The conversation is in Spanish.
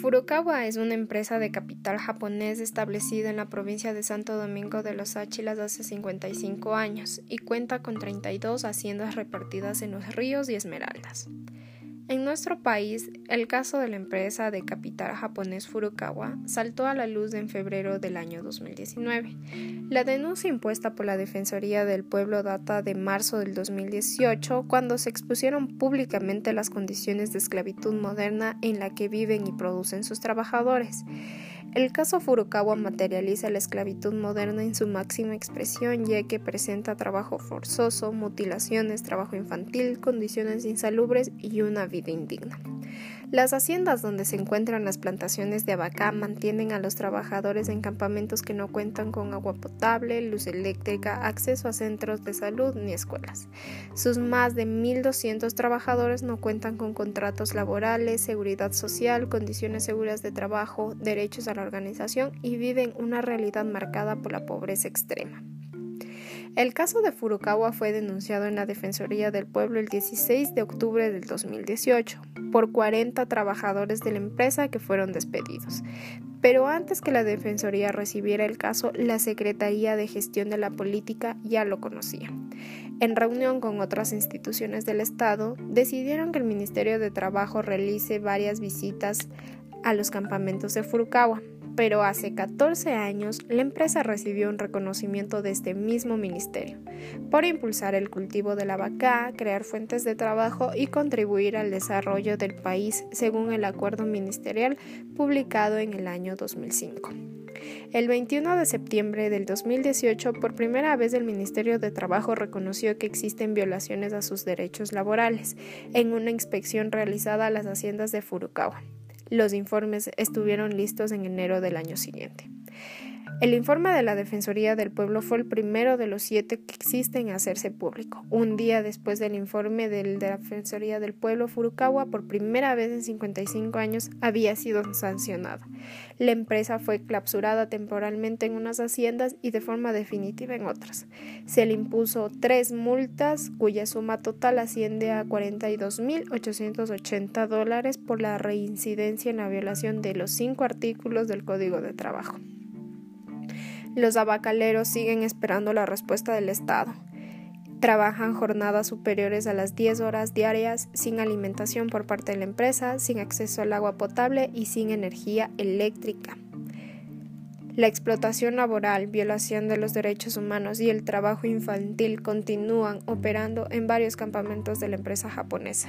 Furukawa es una empresa de capital japonés establecida en la provincia de Santo Domingo de los Áchilas hace 55 años y cuenta con 32 haciendas repartidas en los ríos y esmeraldas. En nuestro país, el caso de la empresa de capital japonés Furukawa saltó a la luz en febrero del año 2019. La denuncia impuesta por la Defensoría del Pueblo data de marzo del 2018, cuando se expusieron públicamente las condiciones de esclavitud moderna en la que viven y producen sus trabajadores. El caso Furukawa materializa la esclavitud moderna en su máxima expresión, ya que presenta trabajo forzoso, mutilaciones, trabajo infantil, condiciones insalubres y una vida indigna. Las haciendas donde se encuentran las plantaciones de abacá mantienen a los trabajadores en campamentos que no cuentan con agua potable, luz eléctrica, acceso a centros de salud ni escuelas. Sus más de 1.200 trabajadores no cuentan con contratos laborales, seguridad social, condiciones seguras de trabajo, derechos a la organización y viven una realidad marcada por la pobreza extrema. El caso de Furukawa fue denunciado en la Defensoría del Pueblo el 16 de octubre del 2018 por 40 trabajadores de la empresa que fueron despedidos. Pero antes que la Defensoría recibiera el caso, la Secretaría de Gestión de la Política ya lo conocía. En reunión con otras instituciones del Estado, decidieron que el Ministerio de Trabajo realice varias visitas a los campamentos de Furukawa pero hace 14 años la empresa recibió un reconocimiento de este mismo ministerio por impulsar el cultivo de la vaca, crear fuentes de trabajo y contribuir al desarrollo del país según el acuerdo ministerial publicado en el año 2005. El 21 de septiembre del 2018, por primera vez el Ministerio de Trabajo reconoció que existen violaciones a sus derechos laborales en una inspección realizada a las haciendas de Furukawa. Los informes estuvieron listos en enero del año siguiente. El informe de la Defensoría del Pueblo fue el primero de los siete que existen a hacerse público. Un día después del informe de la Defensoría del Pueblo, Furukawa, por primera vez en 55 años, había sido sancionada. La empresa fue clausurada temporalmente en unas haciendas y de forma definitiva en otras. Se le impuso tres multas, cuya suma total asciende a 42.880 dólares por la reincidencia en la violación de los cinco artículos del Código de Trabajo. Los abacaleros siguen esperando la respuesta del Estado. Trabajan jornadas superiores a las 10 horas diarias sin alimentación por parte de la empresa, sin acceso al agua potable y sin energía eléctrica. La explotación laboral, violación de los derechos humanos y el trabajo infantil continúan operando en varios campamentos de la empresa japonesa.